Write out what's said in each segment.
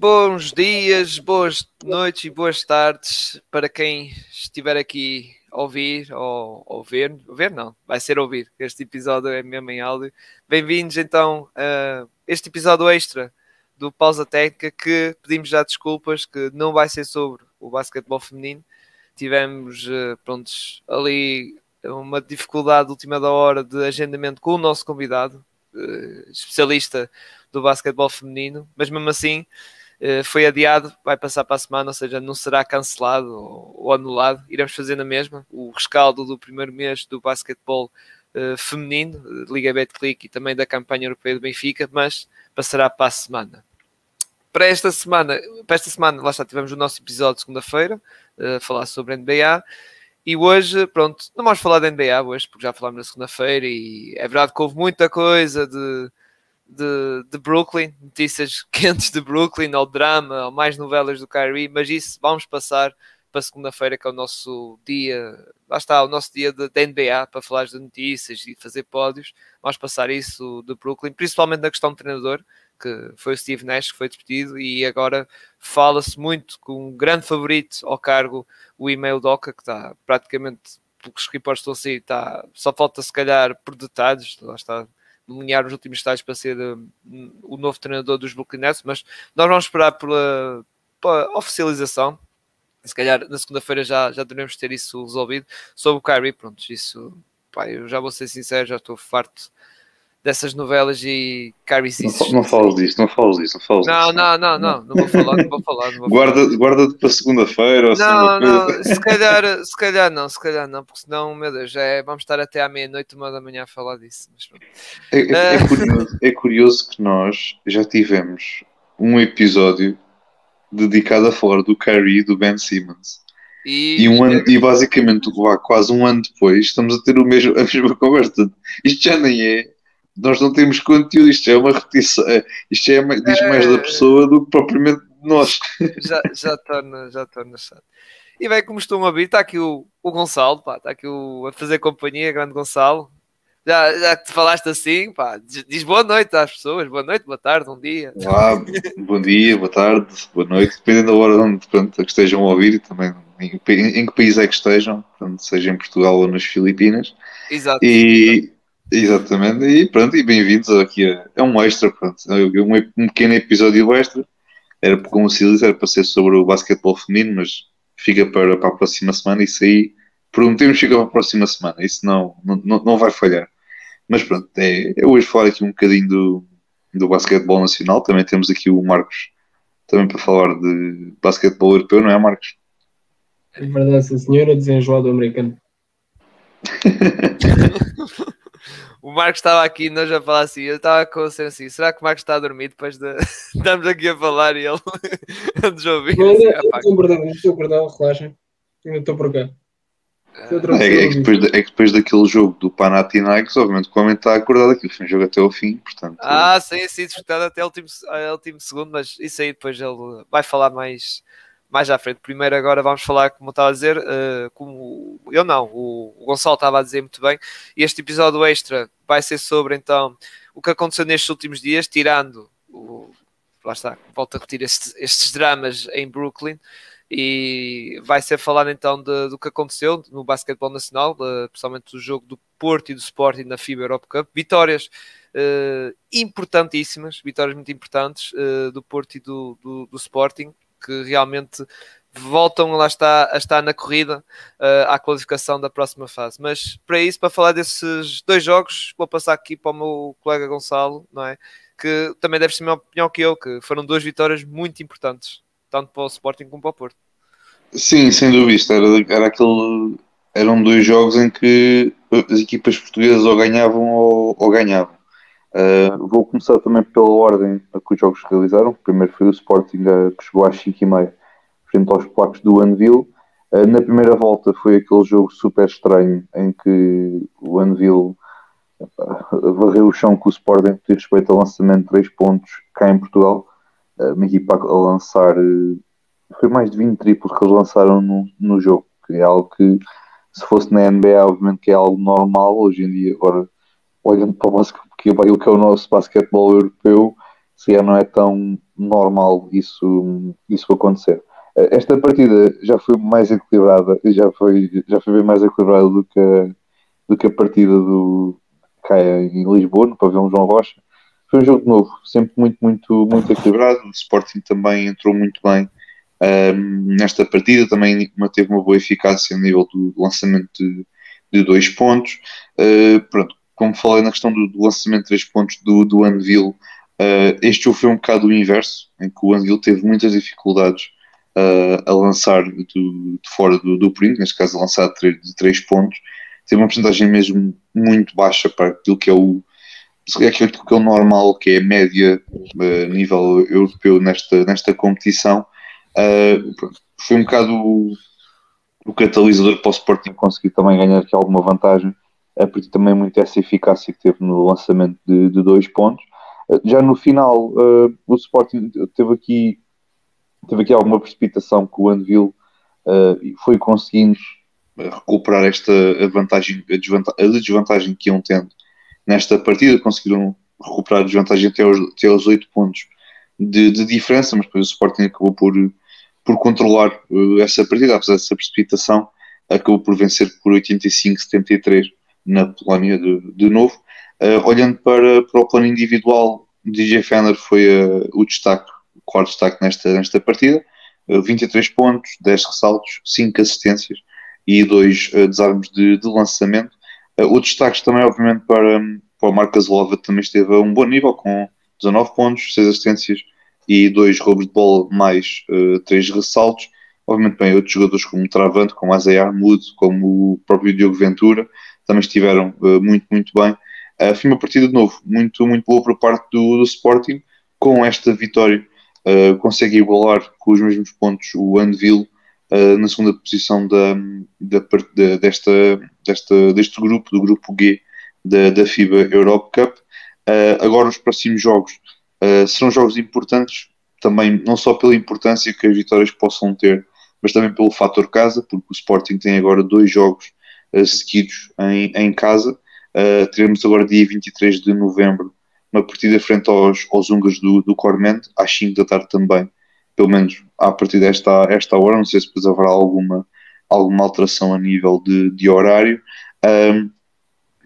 Bons dias, boas noites e boas tardes para quem estiver aqui a ouvir ou, ou ver. Ver não, vai ser ouvir. Este episódio é mesmo em áudio. Bem-vindos então a este episódio extra do Pausa Técnica que pedimos já desculpas que não vai ser sobre o basquetebol feminino. Tivemos, eh, prontos, ali uma dificuldade última da hora de agendamento com o nosso convidado, eh, especialista do basquetebol feminino, mas mesmo assim foi adiado, vai passar para a semana, ou seja, não será cancelado ou, anulado, iremos fazer na mesma. O rescaldo do primeiro mês do basquetebol uh, feminino, Liga Betclic e também da campanha europeia do Benfica, mas passará para a semana. Para esta semana, para esta semana, lá está, tivemos o nosso episódio de segunda-feira, uh, falar sobre a NBA. E hoje, pronto, não vamos falar da NBA hoje, porque já falámos na segunda-feira e é verdade que houve muita coisa de de, de Brooklyn, notícias quentes de Brooklyn, ao drama, ao mais novelas do Kyrie, mas isso vamos passar para segunda-feira, que é o nosso dia, lá está, o nosso dia de NBA, para falar de notícias e fazer pódios. Vamos passar isso de Brooklyn, principalmente na questão do treinador, que foi o Steve Nash que foi despedido, e agora fala-se muito com um grande favorito ao cargo, o e-mail Doca, que está praticamente, porque os reportes estão a sair, está, só falta se calhar por detalhes, lá está, delinear os últimos estágios para ser uh, o novo treinador dos Brooklyn Nets, mas nós vamos esperar pela, pela oficialização. Se calhar na segunda-feira já, já devemos ter isso resolvido. Sobre o Kyrie, pronto, isso, pá, eu já vou ser sincero, já estou farto dessas novelas e Kyrie Não, não falas disso, não falas disso, não falas não, disso. Não, não, não, não, vou falar, não vou falar. Não vou guarda, falar. guarda para segunda-feira ou Não, não, se calhar, se calhar não, se calhar não, porque senão, meu Deus, já é, vamos estar até à meia-noite, uma da manhã a falar disso. Mas, é, é, é, curioso, é curioso que nós já tivemos um episódio dedicado a falar do Kyrie e do Ben Simmons. E, e, um ano, e basicamente quase um ano depois estamos a ter o mesmo, a mesma conversa. Isto já nem é nós não temos conteúdo, isto é uma repetição, é, isto é, diz mais da pessoa do que propriamente nós. Já, já torna, já torna chato. E bem, como estão a ouvir, está aqui o, o Gonçalo, pá, está aqui o, a fazer companhia, grande Gonçalo. Já, já que te falaste assim, pá, diz boa noite às pessoas, boa noite, boa tarde, um dia. Olá, bom dia, boa tarde, boa noite, dependendo da hora onde pronto, que estejam a ouvir e também em, em, que país é que estejam, pronto, seja em Portugal ou nas Filipinas. Exato. E, Exatamente, e pronto, e bem-vindos aqui a, é um extra, pronto, um, um pequeno episódio extra, era como se diz, era para ser sobre o basquetebol feminino, mas fica para, para a próxima semana, isso aí prometemos fica para a próxima semana, isso não, não, não vai falhar. Mas pronto, é, eu hoje falar aqui um bocadinho do, do basquetebol nacional, também temos aqui o Marcos, também para falar de basquetebol europeu, não é Marcos? É verdade, sim senhora, desenjoado americano. o Marcos estava aqui e nós a falar assim, eu estava com a assim, será que o Marcos está a dormir depois de estamos aqui a falar e ele antes de ouvir? Não, assim, não, estou acordado, estou acordado, relaxem, ainda estou por cá. É, é, que depois, é que depois daquele jogo do Panathinaikos, obviamente, o homem está acordado aqui, foi um jogo até ao fim, portanto... Ah, sim, sim, disputado até o último, o último segundo, mas isso aí depois ele vai falar mais mais à frente. Primeiro, agora vamos falar, como estava a dizer, uh, como eu não, o, o Gonçalo estava a dizer muito bem. Este episódio extra vai ser sobre então o que aconteceu nestes últimos dias, tirando o, lá está, volto a repetir estes, estes dramas em Brooklyn. E vai ser falado então de, do que aconteceu no basquetebol nacional, de, principalmente do jogo do Porto e do Sporting na FIBA Europe Cup. Vitórias uh, importantíssimas, vitórias muito importantes do Porto e do, do, do Sporting que realmente voltam lá está, a estar na corrida uh, à qualificação da próxima fase. Mas para isso, para falar desses dois jogos, vou passar aqui para o meu colega Gonçalo, não é? Que também deve ser a minha opinião que eu, que foram duas vitórias muito importantes, tanto para o Sporting como para o Porto. Sim, sem dúvida. Era, era aquele, eram dois jogos em que as equipas portuguesas ou ganhavam ou, ou ganhavam. Uh, vou começar também pela ordem a que os jogos se realizaram. Primeiro foi o Sporting uh, que chegou às 5h30 frente aos placos do Anvil. Uh, na primeira volta foi aquele jogo super estranho em que o Anvil varreu o chão com o Sporting por respeito ao lançamento de 3 pontos cá em Portugal. uma equipa a lançar foi mais de 20 triplos que eles lançaram no, no jogo, que é algo que se fosse na NBA, obviamente que é algo normal hoje em dia. Agora, olhando para o basquete, que, o que é o nosso basquetebol europeu, se não é tão normal isso, isso acontecer. Esta partida já foi mais equilibrada, já foi, já foi bem mais equilibrada do que, a, do que a partida do cá em Lisboa, no pavilhão João Rocha. Foi um jogo novo, sempre muito, muito, muito equilibrado. O Sporting também entrou muito bem um, nesta partida, também manteve uma boa eficácia a nível do lançamento de, de dois pontos. Uh, pronto, como falei na questão do, do, lançamento de três pontos do, do Anvil, uh, este jogo foi um bocado o inverso, em que o Anvil teve muitas dificuldades uh, a lançar do, de fora do, do perímetro, neste caso a lançar de três, de três pontos. Teve uma porcentagem mesmo muito baixa para aquilo que é o aquilo que é o normal, que é a média a nível europeu nesta, nesta competição. Uh, foi um bocado o, o, catalisador para o Sporting conseguir também ganhar aqui alguma vantagem, a partir também muito essa eficácia que teve no lançamento de, de dois pontos. Uh, já no final, uh, o Sporting teve aqui, teve aqui alguma precipitação que o Anvil foi conseguindo recuperar esta vantagem, a, desvantagem, a desvantagem que iam tendo nesta partida, conseguiram recuperar a desvantagem até aos, até aos 8 pontos de, de diferença, mas depois o Sporting acabou por por controlar uh, essa partida, apesar dessa precipitação, acabou por vencer por 85-73 na Polónia de, de novo. Uh, olhando para, para o plano individual, DJ Fender foi uh, o destaque, o quarto destaque nesta, nesta partida. 23 pontos, 10 ressaltos, 5 assistências e 2 desarmes de, de lançamento. o destaque também, obviamente, para, para o Marcos Lova, também esteve a um bom nível, com 19 pontos, 6 assistências e dois roubos de bola mais uh, três ressaltos. Obviamente, bem, outros jogadores como Travante, como Azay Armud, como o próprio Diogo Ventura, também estiveram uh, muito, muito bem. Uh, foi uma partida de novo, muito, muito boa por parte do, do Sporting. Com esta vitória, uh, consegue igualar com os mesmos pontos o Anvil na segunda posição da, da, da, desta, desta, deste grupo, do grupo G da, da FIBA Europe Cup. agora, os próximos jogos serão jogos importantes também, não só pela importância que as vitórias possam ter, mas também pelo fator casa, porque o Sporting tem agora dois jogos seguidos em, em casa. Uh, teremos agora dia 23 de novembro uma partida frente aos, aos húngaros do, do Cormente, às 5 da tarde também, pelo menos a partir desta esta hora, não sei se depois haverá alguma, alguma alteração a nível de, de horário. Um,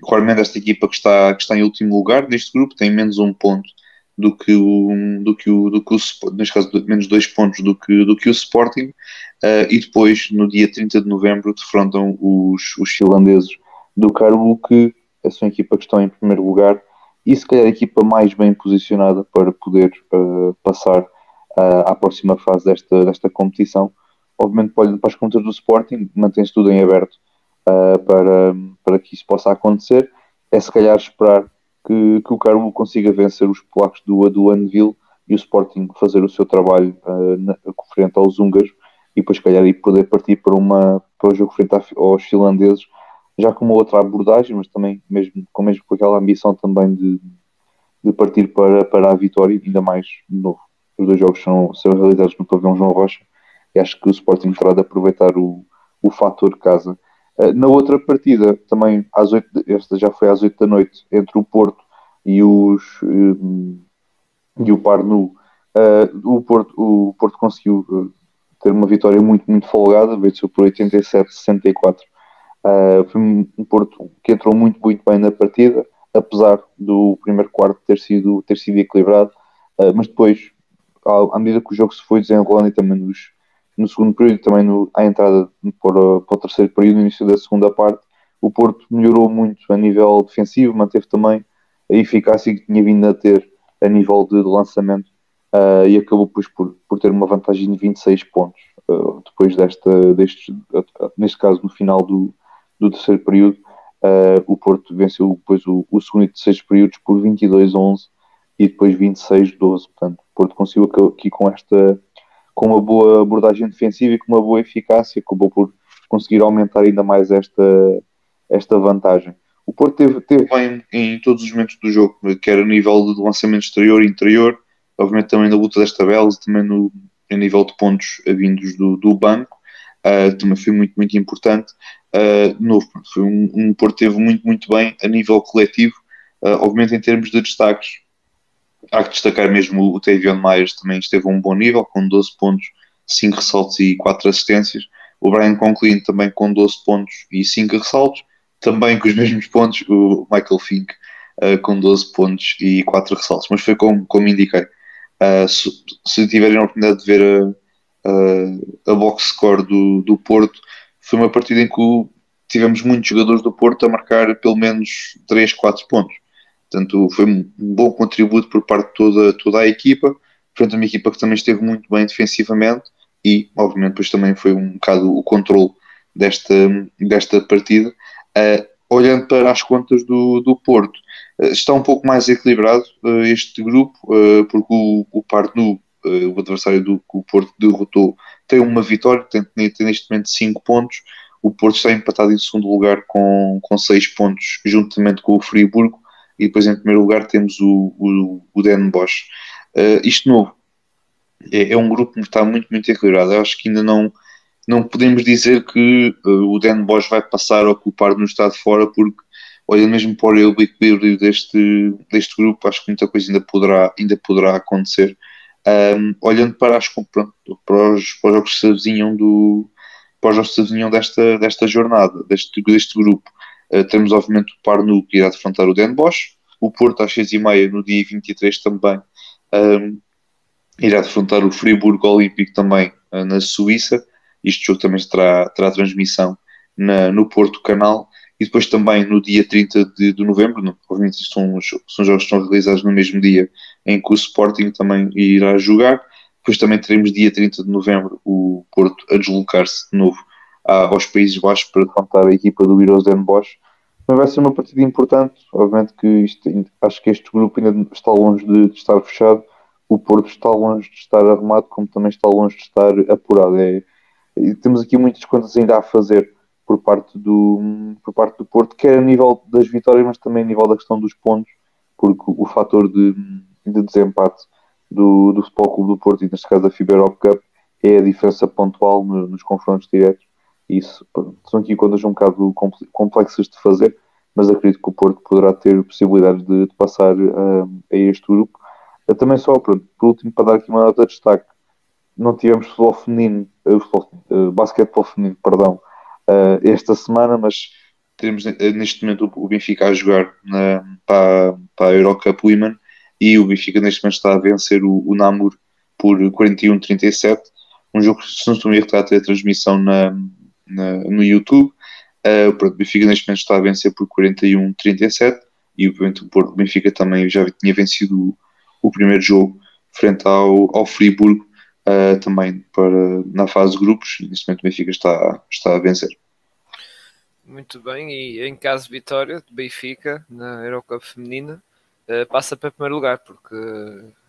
Cormente, esta equipa que está, que está em último lugar neste grupo, tem menos um ponto do que o, do que o, do que o neste caso menos dois pontos do que, do que o Sporting uh, e depois no dia 30 de novembro defrontam os, os finlandeses do Carlo que é a equipa que está em primeiro lugar e se calhar a equipa mais bem posicionada para poder uh, passar uh, à próxima fase desta, desta competição. Obviamente para, para as contas do Sporting mantém-se tudo em aberto para, para que isso possa acontecer. É se calhar esperar que, que o Carmo consiga vencer os polacos do, do Anvil e o Sporting fazer o seu trabalho uh, na, frente aos húngaros e depois, calhar, e poder partir para, uma, para o jogo frente aos finlandeses, já com uma outra abordagem, mas também mesmo, com, mesmo com aquela ambição também de, de partir para, para a vitória, ainda mais novo. Os dois jogos são, são realizados no pavilhão João Rocha e acho que o Sporting terá de aproveitar o, o fator casa na outra partida, também às 8, esta já foi às 8 da noite, entre o Porto e, os, um, e o Parnu, uh, o, Porto, o Porto conseguiu eh, ter uma vitória muito, muito folgada, venceu por 87-64. Uh, foi um Porto que entrou muito, muito bem na partida, apesar do primeiro quarto ter sido, ter sido equilibrado, mas depois, à medida que o jogo se foi desenrolando e também nos no segundo período, também no, à entrada para, para o terceiro período, no início da segunda parte, o Porto melhorou muito a nível defensivo, manteve também a eficácia que tinha vindo a ter a nível de, lançamento uh, e acabou depois por, por ter uma vantagem de 26 pontos uh, depois desta, deste, uh, neste caso no final do, do terceiro período. O Porto venceu depois o, o segundo e terceiro períodos por 22-11 e depois 26-12, portanto o Porto conseguiu aqui com esta com uma boa abordagem defensiva e com uma boa eficácia, acabou por conseguir aumentar ainda mais esta, esta vantagem. O Porto teve, teve bem em todos os momentos do jogo, quer a nível de lançamento exterior e interior, obviamente também na luta das tabelas, também no, a nível de pontos vindos do, do banco, uh, também foi muito, muito importante. Uh, novo, foi um, um Porto teve muito, muito bem a nível coletivo, uh, obviamente em termos de destaques, há que destacar mesmo o Tavion Myers, também esteve a um bom nível, com 12 pontos, 5 ressaltos e 4 assistências. O Brian Conklin também com 12 pontos e 5 ressaltos. Também com os mesmos pontos, o Michael Fink uh, com 12 pontos e 4 ressaltos. Mas foi como, como indiquei. Uh, se, se, tiverem a oportunidade de ver a, a, a box score do, do Porto, foi uma partida em que tivemos muitos jogadores do Porto a marcar pelo menos 3, 4 pontos. Portanto, foi um bom contributo por parte de toda, toda a equipa. Portanto, uma equipa que também esteve muito bem defensivamente e, obviamente, depois também foi um bocado o controle desta, desta partida. Uh, olhando para as contas do, do Porto, uh, está um pouco mais equilibrado uh, este grupo, porque o, o o adversário do que o Porto derrotou, tem uma vitória, tem, tem neste momento 5 pontos. O Porto está empatado em segundo lugar com, com 6 pontos, juntamente com o Friburgo, e depois em primeiro lugar temos o, o, o Den Bosch. isto novo, é, é, um grupo que está muito, muito equilibrado. Eu acho que ainda não, não podemos dizer que uh, o Dan Bosch vai passar a ocupar no estado fora, porque olha mesmo para o equilíbrio deste, deste grupo, acho que muita coisa ainda poderá, ainda poderá acontecer. Um, olhando para, as, pronto, para, os, para os jogos que se avizinham do para os jogos que se avizinham desta, desta jornada, deste, deste grupo, uh, temos obviamente o Parnu que irá defrontar o Den Bosch, o Porto às 6h30 no dia 23 também um, irá defrontar o Friburgo Olímpico também uh, na Suíça. Este jogo também terá, terá transmissão na, no Porto Canal. E depois também no dia 30 de, de novembro, obviamente são, são jogos que estão realizados no mesmo dia em que o Sporting também irá jogar. Depois também teremos dia 30 de novembro o Porto a deslocar-se de novo aos Países Baixos para defrontar a equipa do Heroes Den Bosch. Mas vai ser uma partida importante. Obviamente que isto, acho que este grupo ainda está longe de, de estar fechado o Porto está longe de estar arrumado, como também está longe de estar apurado. É, temos aqui muitas contas ainda a fazer por parte, do, por parte do Porto, quer a nível das vitórias, mas também a nível da questão dos pontos, porque o fator de, de desempate do, do Futebol Clube do Porto, e neste caso da FIBA Europe Cup, é a diferença pontual no, nos confrontos diretos. Isso. São aqui contas um bocado complexas de fazer, mas acredito que o Porto poderá ter possibilidades de, de passar uh, a este grupo. Eu também só, pronto, por último, para dar aqui uma nota de destaque, não tivemos futebol feminino, uh, uh, basquetebol feminino, perdão, uh, esta semana, mas teremos neste momento o Benfica a jogar na, para, para a Eurocup Women e o Benfica neste momento está a vencer o, o Namur por 41-37, um jogo que se não estou a ter transmissão na, na, no YouTube. Uh, pronto, o Benfica neste momento está a vencer por 41-37 e obviamente o Benfica também já tinha vencido o primeiro jogo frente ao, ao Friburgo, uh, também para, na fase de grupos. Neste momento o Benfica está, está a vencer. Muito bem, e em caso de vitória de Benfica na Eurocup feminina, uh, passa para primeiro lugar, porque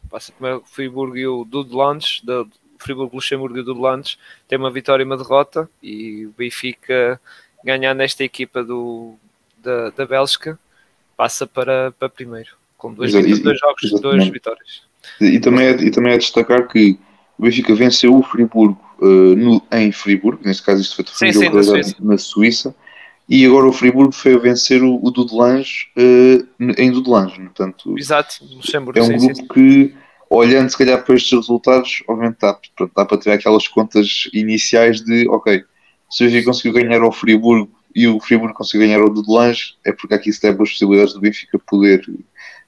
passa primeiro o Friburgo e o Dudelandes, o Friburgo, Luxemburgo e o Dudelandes, tem uma vitória e uma derrota, e o Benfica ganhar nesta equipa do, da, da Bélgica passa para, para primeiro com dois, Exato, dois jogos, e, duas vitórias. E também, é, e também é destacar que o Benfica venceu o Friburgo uh, no, em Friburgo, neste caso isto foi sim, sim, na, Suíça. na Suíça, e agora o Friburgo foi a vencer o, o Dudelange uh, em Dudelange, portanto Exato, Luxemburgo, é um sim, grupo que olhando se calhar para estes resultados, obviamente dá, pronto, dá para ter aquelas contas iniciais de ok, se o Benfica conseguiu ganhar ao Friburgo e o Friburgo conseguiu ganhar ao Dudelange, é porque aqui se tem boas possibilidades do Benfica poder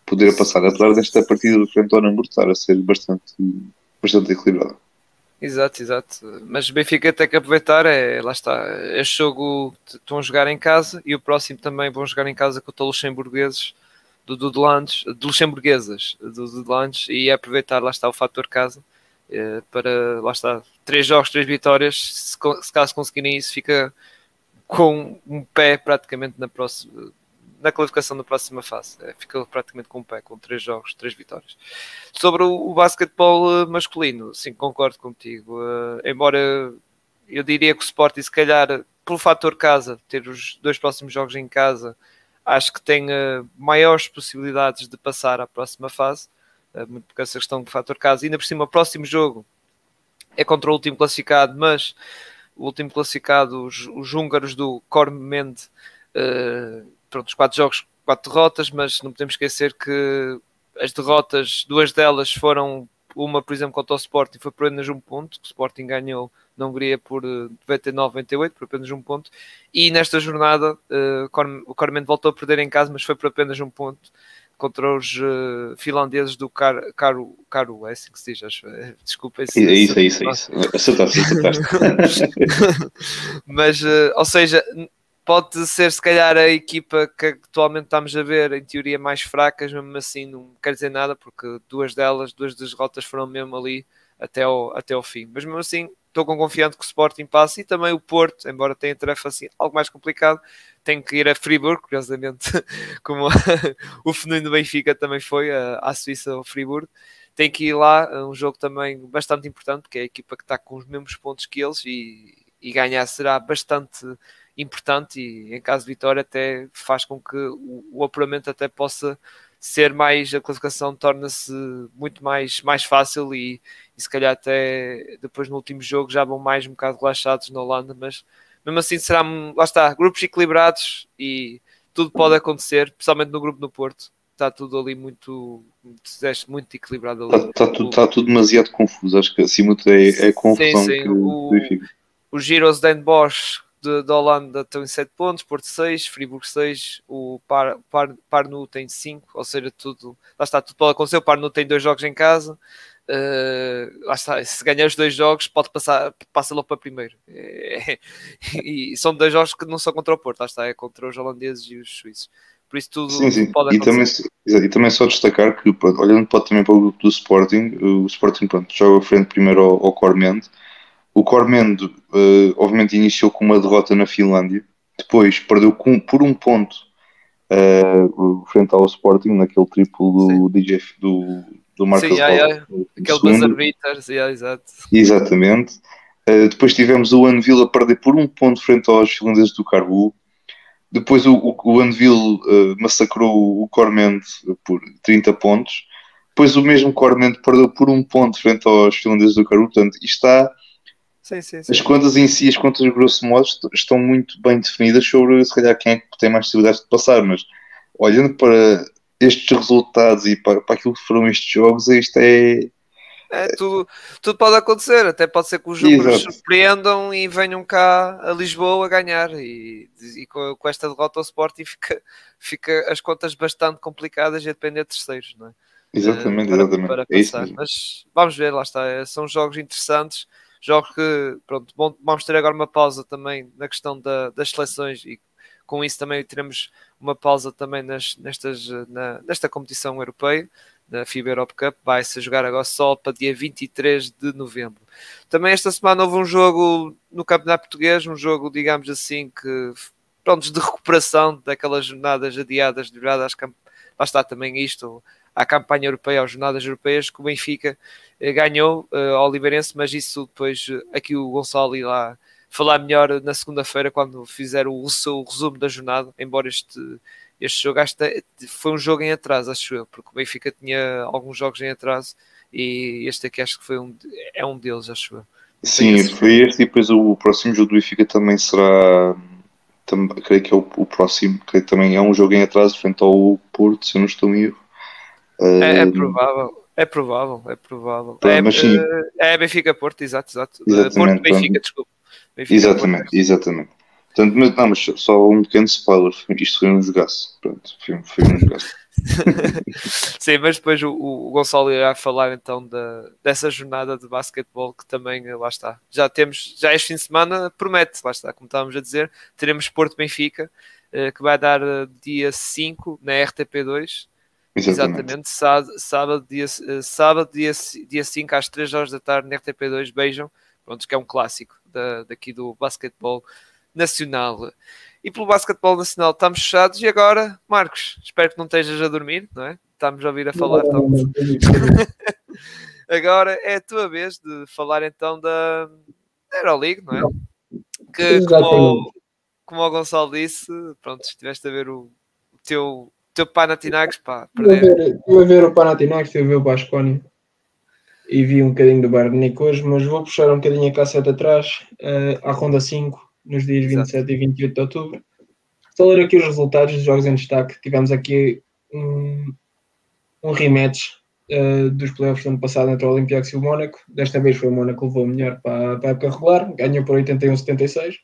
poder passar, apesar desta partida do frente ao estar a ser bastante, bastante equilibrada. Exato, exato. Mas o Benfica tem que aproveitar, é, lá está, este jogo estão a jogar em casa e o próximo também vão jogar em casa contra luxemburgueses do Dudelandes, de luxemburguesas do Dudelandes e é aproveitar, lá está, o fator casa é, para, lá está, três jogos, três vitórias, se, se caso conseguirem isso fica com um pé praticamente na próxima na qualificação da próxima fase. É, fica praticamente com o pé, com três jogos, três vitórias. Sobre o, o basquetebol eh, masculino, sim, concordo contigo. Uh, embora eu diria que o Sporting, se calhar, pelo fator casa, ter os dois próximos jogos em casa, acho que tem uh, maiores possibilidades de passar à próxima fase, uh, muito porque essa questão do fator casa. E ainda por cima, o próximo jogo é contra o último classificado, mas o último classificado, os, os húngaros do Cormende, uh, pronto, os quatro jogos, quatro derrotas, mas não podemos esquecer que as derrotas, duas delas foram uma, por exemplo, contra o Sporting foi por apenas um ponto, que o Sporting ganhou na Hungria por 99-98, por apenas um ponto. E nesta jornada uh, o Cormen voltou a perder em casa, mas foi por apenas um ponto contra os uh, finlandeses do Caro, Caro, Caro, é assim que se diz, acho. Desculpa. Esse, é isso, é isso, é isso. Acertaste, acertaste. mas, uh, ou seja, pode ser se calhar a equipa que atualmente estamos a ver, em teoria, mais fracas, mesmo assim não quer dizer nada, porque duas delas, duas das rotas foram mesmo ali até ao, até ao fim. Mas mesmo assim, estou com confiante que o Sporting passe e também o Porto, embora tenha tarefa assim algo mais complicado, tem que ir a Friburgo, curiosamente, como o fenômeno do Benfica também foi à Suíça ao Friburgo. Tem que ir lá, um jogo também bastante importante, porque é a equipa que está com os mesmos pontos que eles e, e ganhar será bastante importante e em caso de vitória até faz com que o, o apuramento até possa ser mais, a classificação torna-se muito mais, mais fácil e, e, se calhar até depois no último jogo já vão mais um bocado relaxados na Holanda, mas mesmo assim será, lá está, grupos equilibrados e tudo pode acontecer, principalmente no grupo do Porto, está tudo ali muito, muito equilibrado ali. Está, está, tudo, está tudo demasiado confuso, acho que acima de tudo é, é confusão sim, sim. que o, o Giros Den Bosch da Holanda estão em 7 pontos, Porto 6, Friburgo 6, o Par, Par, Parnu tem 5, ou seja, tudo, lá está, tudo pode acontecer, o Parnu tem dois jogos em casa, uh, lá está, se ganhar os dois jogos pode passar, passa logo para primeiro, é, e são dois jogos que não são contra o Porto, lá está, é contra os holandeses e os suíços. Por isso tudo, sim, sim. pode acontecer. E também, e também só destacar que, olhando para, também para o grupo do Sporting, o Sporting pronto, joga frente primeiro ao, ao Cormente, o Cormendo, uh, obviamente, iniciou com uma derrota na Finlândia, depois perdeu com, por um ponto uh, frente ao Sporting, naquele triplo do DJ do, do Marcos Sim, yeah, yeah. aquele buzzer beaters, yeah, exato. Exatamente. Uh, depois tivemos o Anvil a perder por um ponto frente aos finlandeses do Carbu. Depois o, o, o Anvil uh, massacrou o Corment por 30 pontos. Depois o mesmo Corment perdeu por um ponto frente aos finlandeses do Carbu. Portanto, isto está Sim, sim, sim. As contas em si, as contas grosso modo, estão muito bem definidas sobre se calhar quem é que tem mais possibilidades de passar, mas olhando para estes resultados e para, para aquilo que foram estes jogos, isto é. É, tudo, tudo pode acontecer, até pode ser que os jogos surpreendam e venham cá a Lisboa a ganhar e, e com, com, esta derrota ao Sporting fica, fica as contas bastante complicadas e a depender de terceiros, não é? Exatamente, uh, para, exatamente. Para é Mas vamos ver, lá está, é, são jogos interessantes Jogos que, pronto, vamos ter agora uma pausa também na questão da, das seleções e com isso também teremos uma pausa também nas, nestas, na, nesta competição europeia, na FIBA Europe Cup, vai-se jogar agora só para dia 23 de novembro. Também esta semana houve um jogo no Campeonato Português, um jogo, digamos assim, que pronto, de recuperação daquelas jornadas adiadas de acho que lá está também isto, à campanha europeia, às jornadas europeias, que o Benfica eh, ganhou uh, ao Oliveirense, mas isso depois eh, aqui o Gonçalo irá falar melhor na segunda-feira quando fizer o, o, resumo da jornada, embora este, este jogo este, foi um jogo em atraso, acho eu, porque o Benfica tinha alguns jogos em atraso e este aqui acho que foi um, é um deles, acho eu. Sim, foi este e depois o, próximo jogo do Benfica também será também, creio que é o, o, próximo, creio que também é um jogo em atraso frente ao Porto, se eu não estou em erro. É, é provável. É provável, é provável. é, mas sim. Eh, é Benfica Porto, exato, exato. Eh, Porto Benfica, desculpa. Benfica, exatamente, Porto. exatamente. Portanto, mas, não, mas só um pequeno spoiler, isto foi um jogaço. Pronto, foi, foi um jogaço. Sim, mas depois o, o, Gonçalo irá falar então da, dessa jornada de basquetebol que também eh, lá está. Já temos, já este fim de semana promete, lá está, como estávamos a dizer, teremos Porto Benfica, que vai dar dia 5 na RTP2 Exatamente. Exatamente. Sábado, sábado, dia, eh, sábado dia, dia 5 às 3 horas da tarde na RTP2. Beijam. Pronto, que é um clássico da, daqui do basquetebol nacional. E pelo basquetebol nacional estamos fechados. E agora, Marcos, espero que não estejas a dormir, não é? Estamos a ouvir a falar. Não, não, não, agora é a tua vez de falar então da Euroleague, não é? Que, como, como o Gonçalo disse, pronto, estiveste a ver o, o teu teu Panathinaikos, pá. Estive a ver o Panathinaikos, estive a ver o Basconi e vi um bocadinho do Bayern hoje, mas vou puxar um bocadinho a cassete atrás, uh, à ronda 5, nos dias Exato. 27 e 28 de outubro. Estou a ler aqui os resultados dos jogos em destaque. Tivemos aqui um, um rematch uh, dos playoffs do ano passado entre o Olympiacos e o Mónaco. Desta vez foi o Mónaco que levou melhor para, para a época regular, ganhou por 81-76.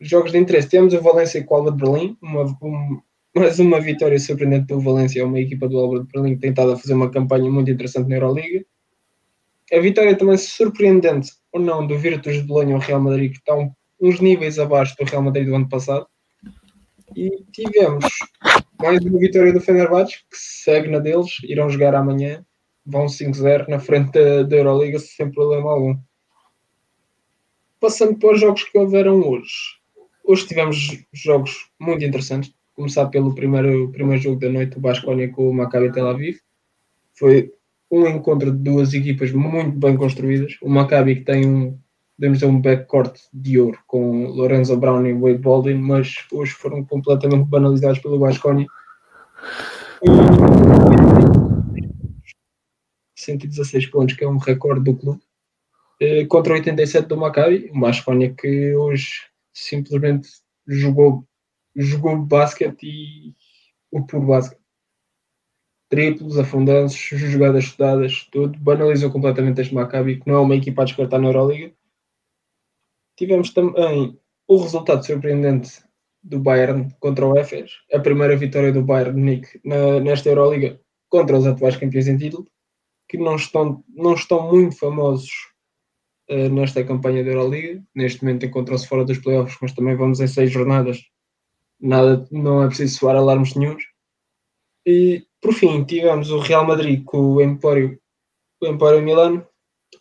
Jogos de interesse, temos o Valência com o Alba de Berlim, uma, um, mais uma vitória surpreendente do Valência, é uma equipa do Alba de Berlim que tem estado a fazer uma campanha muito interessante na Euroliga. A vitória também surpreendente, ou não, do Virtus de Bolonha ao Real Madrid, que está um, uns níveis abaixo do Real Madrid do ano passado. E tivemos mais uma vitória do Fenerbahçe, que segue na deles, irão jogar amanhã, vão 5-0 na frente da, da Euroliga sem problema algum. Passando para os jogos que houveram hoje. Hoje tivemos jogos muito interessantes. Começar pelo primeiro, primeiro jogo da noite, o Basconia com o Maccabi Tel Aviv. Foi um encontro de duas equipas muito bem construídas. O Maccabi que tem um, podemos dizer, um backcourt de ouro com Lorenzo Brown e Wade Baldwin, mas hoje foram completamente banalizados pelo Basconia. 116 pontos, que é um recorde do clube, eh, contra 87 do Maccabi, um Basconia que hoje simplesmente jogou, jogou basquete e o puro basquete. Triplos, afundanços, jogadas estudadas, tudo. Banalizou completamente este Maccabi, que não é uma equipa a descartar na Euroliga Tivemos também o resultado surpreendente do Bayern contra o Efes, a primeira vitória do Bayern Nick na, nesta Euroliga contra os atuais campeões em título, que não estão, não estão muito famosos uh, nesta campanha da Euroliga. Neste momento encontram-se fora dos playoffs, mas também vamos em seis jornadas. Nada, não é preciso soar alarmes nenhums. E por fim, tivemos o Real Madrid com o Empório, o Empório Milano,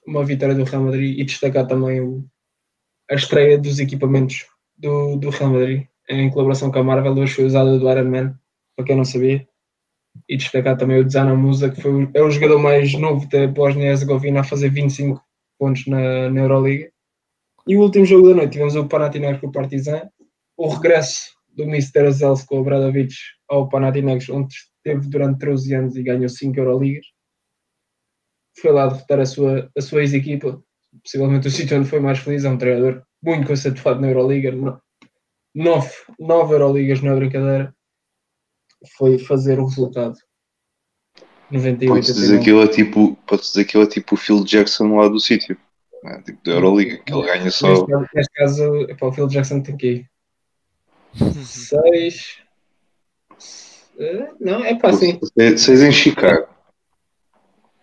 uma vitória do Real Madrid e destacar também o, a estreia dos equipamentos do, do Real Madrid em colaboração com a Marvel. Hoje foi usada do Iron Man, para quem não sabia. E destacar também o Dzana Musa, que foi, é o jogador mais novo da Bósnia-Herzegovina a fazer 25 pontos na, na Euroliga. E o último jogo da noite tivemos o Panathinaikos com o Partizan, o regresso do Mr. Zelsko Obradovic ao Panathinaikos, onde esteve durante 13 anos e ganhou 5 Euroligas. Foi lá derrotar a sua, a sua ex-equipa, possivelmente o sítio onde foi mais feliz, é um treinador muito conceituado na Euroliga, nove, nove Euroligas na brincadeira, foi fazer o resultado. 98 Podes dizer que ele é tipo, podes dizer que ele é tipo o Phil Jackson lá do sítio, é? tipo da Euroliga, que ele ganha só. Neste, caso- neste caso, o Phil Jackson tem que ir. Seis. Eh, Não, é pá, sim. Seis em Chicago.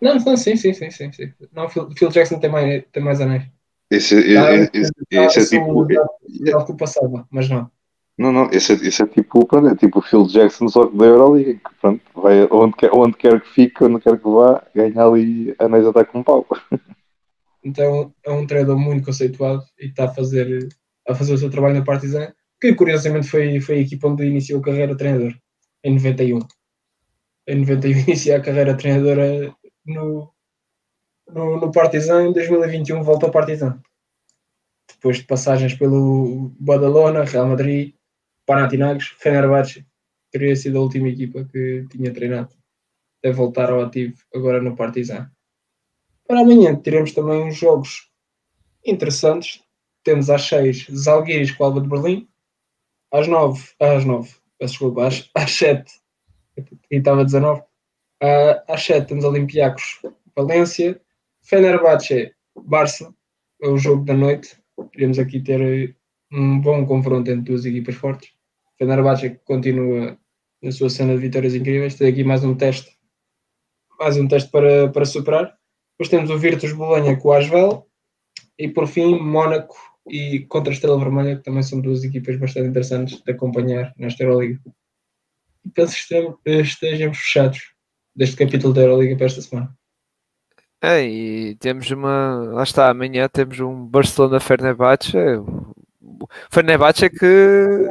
Não, não, sim, sim, sim, sim, sim. Não, Phil, Phil Jackson tem mais, tem mais anéis. Esse, esse, Ah, esse, esse é tipo. Que o passava, mas não. Não, não, esse é, esse é tipo, pronto, é tipo o Phil Jackson só que da Euroliga, que pronto, vai onde quer, onde quer que fique, onde quer que vá, ganha ali anéis até com um pau. Então é um treinador muito conceituado e está a fazer, a fazer o seu trabalho na Partizan, que curiosamente foi, foi a equipa onde iniciou a carreira de treinador, em 91. Em 91 iniciou a carreira de treinadora no, no, no Partizan, em 2021 volta ao Partizan. Depois de passagens pelo Badalona, Real Madrid, Panathinaikos, Fenerbahçe, teria sido a última equipa que tinha treinado. Deve voltar ao ativo agora no Partizan. Para amanhã teremos também uns jogos interessantes. Temos às 6 Zalgiris com o Alba de Berlim. Às 9, às 9, peço desculpa, às, às 7, e estava 19. Ah, às 7 temos Olympiacos Valência, Fenerbahçe Barça, é o jogo da noite. Podemos aqui ter eh, um bom confronto entre duas equipas fortes. Fenerbahçe continua na sua cena de vitórias incríveis. Tem aqui mais um teste, mais um teste para, para superar. Depois temos o Virtus Bolonha com o Asvel e por fim Mónaco e contra a Estrela Vermelha, que também são duas equipas bastante interessantes de acompanhar nesta Euroliga. E penso que estejamos- estejamos fechados deste capítulo da Euroliga para esta semana. É, e temos uma. Lá está, amanhã temos um Barcelona Fenerbahçe. Fenerbahçe que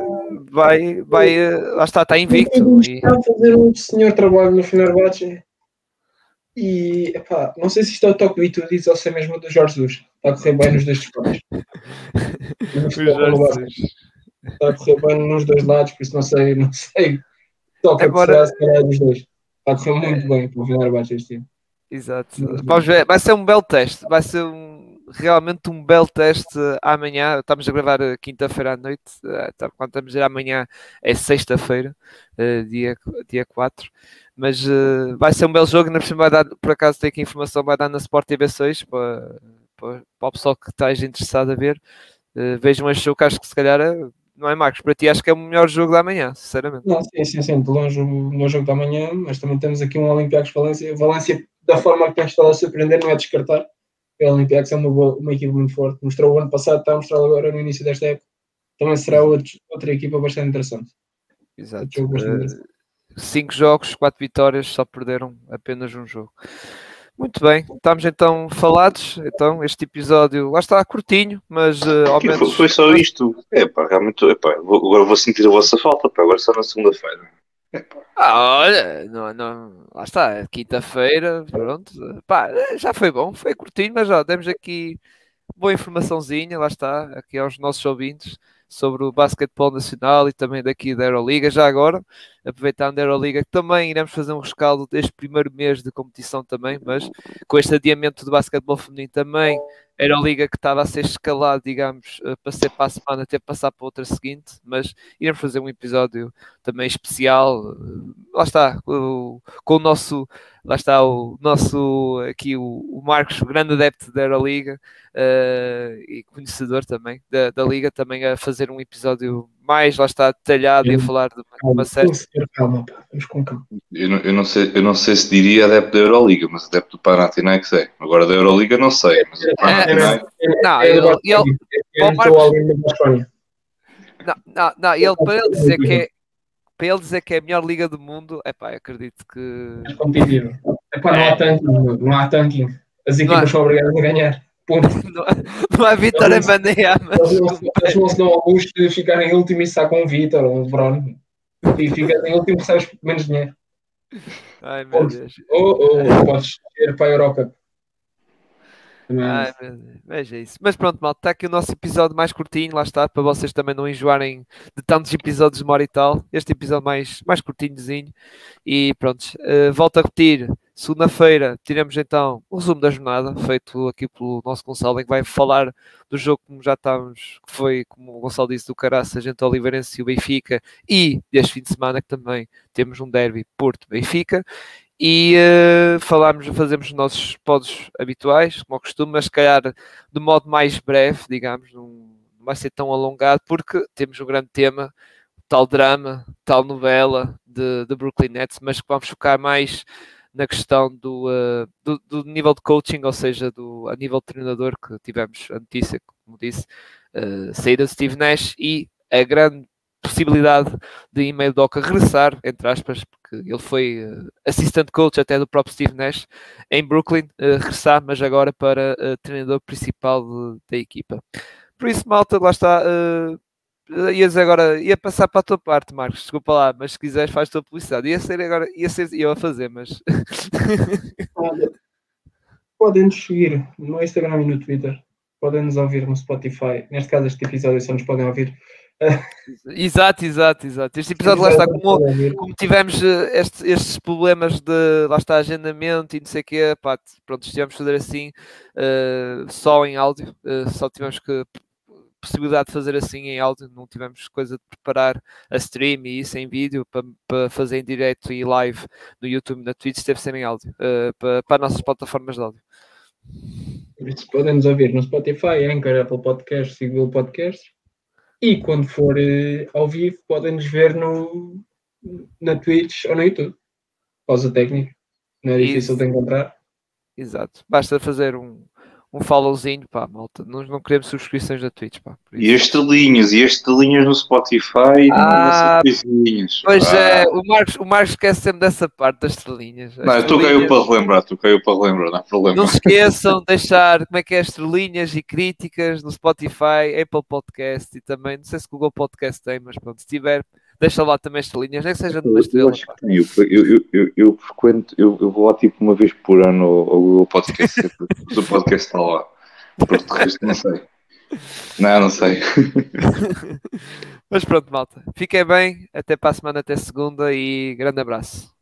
vai, vai. eh, Lá está, está invicto. Está a fazer um senhor trabalho no Fenerbahçe e epá, não sei se isto é o toque de diz ou se é mesmo o do Jorge Jesus. Está a correr bem nos dois Jorge Está a correr bem nos dois lados, por isso não sei, não sei. Toca Agora- se calhar, dos dois. Está a correr muito bem para o Fenerbahçe este ano. Exato. Vamos ver, vai ser um belo teste. Vai ser um, realmente um belo teste amanhã. Estamos a gravar eh, quinta-feira à noite. eh, tá- Quando estamos a dizer amanhã é sexta-feira, eh, dia, dia 4. Mas uh, vai ser um belo jogo, na vai dar, por acaso tem aqui informação, vai dar na Sport TV 6 para, para, para o pessoal que esteja interessado a ver. Uh, vejam este jogo que acho que se calhar é, não é Marcos? Para ti acho que é o melhor jogo da manhã, sinceramente. Não, sim, sim, sim, de longe o melhor jogo da manhã, mas também temos aqui um Olympiacos Valência. Valência, da forma que tem estado a surpreender, não é descartar. O Olympiacos é uma, boa, uma equipe muito forte. Mostrou o ano passado, está a mostrar agora no início desta época. Também será outro, outra equipa bastante interessante. Exato. Bastante interessante. Cinco jogos, quatro vitórias, só perderam apenas um jogo. Muito bem, estamos então falados. Então, este episódio lá está curtinho, mas uh, ao menos. Foi, foi só isto. É pá, realmente. Epá, vou, agora vou sentir a vossa falta, pá, agora só na segunda-feira. Ah, olha, não, não, lá está, é quinta-feira, pronto. Pá, já foi bom, foi curtinho, mas já demos aqui boa informaçãozinha, lá está, aqui aos nossos ouvintes sobre o basquetebol nacional e também daqui da Euroliga. Já agora, aproveitando a Euroliga, também iremos fazer um rescaldo deste primeiro mês de competição também, mas com este adiamento do basquetebol feminino também, a Euroliga que estava a ser escalado, digamos, eh, para ser para a semana, até passar para outra seguinte, mas iremos fazer um episódio também especial, eh, lá está, com o nosso, lá está o nosso, aqui o, o Marcos, o grande adepto da Euroliga uh, e conhecedor também da, da Liga, também a fazer um episódio mais, lá está, detalhado eu, e a falar de uma, uma série. Calma, vamos com calma. Eu não, eu, não sei, eu não sei se diria adepto da Euroliga, mas adepto do Panathinaikos é. Agora da Euroliga não sei, mas o Panathinaikos... Não, ele... ele, ele não, não, não, ele para ele dizer que é para ele dizer que é a melhor liga do mundo, é pá, acredito que. É competitivo. Epá, não há tanking, não há tanking. As equipas são obrigadas a ganhar. Ponto. Não, não há vitória em bandeira, mas. Eles não se dão ao luxo de ficar em último e sacam um Vitor ou um LeBron. E fica em último recebes menos dinheiro. Ai meu Deus. Ou, ou podes ir para a Europa. Ai, veja isso. Mas pronto, mal, está aqui o nosso episódio mais curtinho, lá está, para vocês também não enjoarem de tantos episódios de uma hora e tal. Este episódio mais, mais curtinhozinho. E pronto, uh, volto a repetir. Segunda-feira tiramos então o resumo da jornada, feito aqui pelo nosso Gonçalo, em que vai falar do jogo como já estávamos, que foi, como o Gonçalo disse, do Caraça, gente Oliveirense e o Benfica, e deste fim de semana que também temos um derby Porto-Benfica e uh, fazemos os nossos pods habituais, como costume, mas se calhar de modo mais breve, digamos, não vai ser tão alongado, porque temos um grande tema, tal drama, tal novela de, de Brooklyn Nets, mas que vamos focar mais na questão do, uh, do, do, nível de coaching, ou seja, do, a nível de treinador, que tivemos a notícia, como disse, uh, saída de Steve Nash e a grande possibilidade de Email Doca regressar, entre aspas, porque ele foi uh, assistant coach até do próprio Steve Nash em Brooklyn, uh, regressar, mas agora para uh, treinador principal de, da equipa. Por isso, malta, lá está. Uh, ias agora, ia passar para a tua parte, Marcos, desculpa lá, mas se quiseres faz tua publicidade. Ia ser agora, ia ser eu a fazer, mas. Podem nos seguir no Instagram e no Twitter. Podem nos ouvir no Spotify. Neste caso, este episódio só nos podem ouvir exato, exato, exato. Este episódio lá está, como, como tivemos eh, este, estes problemas de lá está agendamento e não sei o quê, pá, pronto, estivemos a fazer assim uh, só em áudio, uh, só tivemos que possibilidade de fazer assim em áudio, não tivemos coisa de preparar a stream e isso em vídeo para, para fazer em direto e live no YouTube, na Twitch, teve ser em áudio, uh, para, para as nossas plataformas de áudio. Podem nos ouvir no Spotify, Anchor, Apple Podcasts e Google Podcasts e quando for uh, ao vivo, podem nos ver no, na Twitch ou no YouTube. Pausa técnica. Não é difícil Isso. de encontrar. Exato. Basta fazer um, um followzinho, pá, malta. Nós não queremos subscrições da Twitch, pá. E as estrelinhas, e as estrelinhas no Spotify, ah, estrelinhas. Pois ah. é, o Marcos, o Marcos esquece sempre dessa parte das estrelinhas. As não, eu estou caiu para relembrar, tu caiu para relembrar, não há problema. Não se esqueçam de deixar como é que é estrelinhas e críticas no Spotify, Apple Podcast e também, não sei se Google Podcast tem, mas pronto, se tiver, deixa lá também estrelinhas, nem que seja de uma estrela. Eu, eu, eu, eu, eu frequento, eu, eu vou lá tipo uma vez por ano ao, Google Podcast, o podcast está lá. Porque de resto não sei. Não, não sei. Mas pronto, malta. Fiquem bem. Até para a semana, até segunda e grande abraço.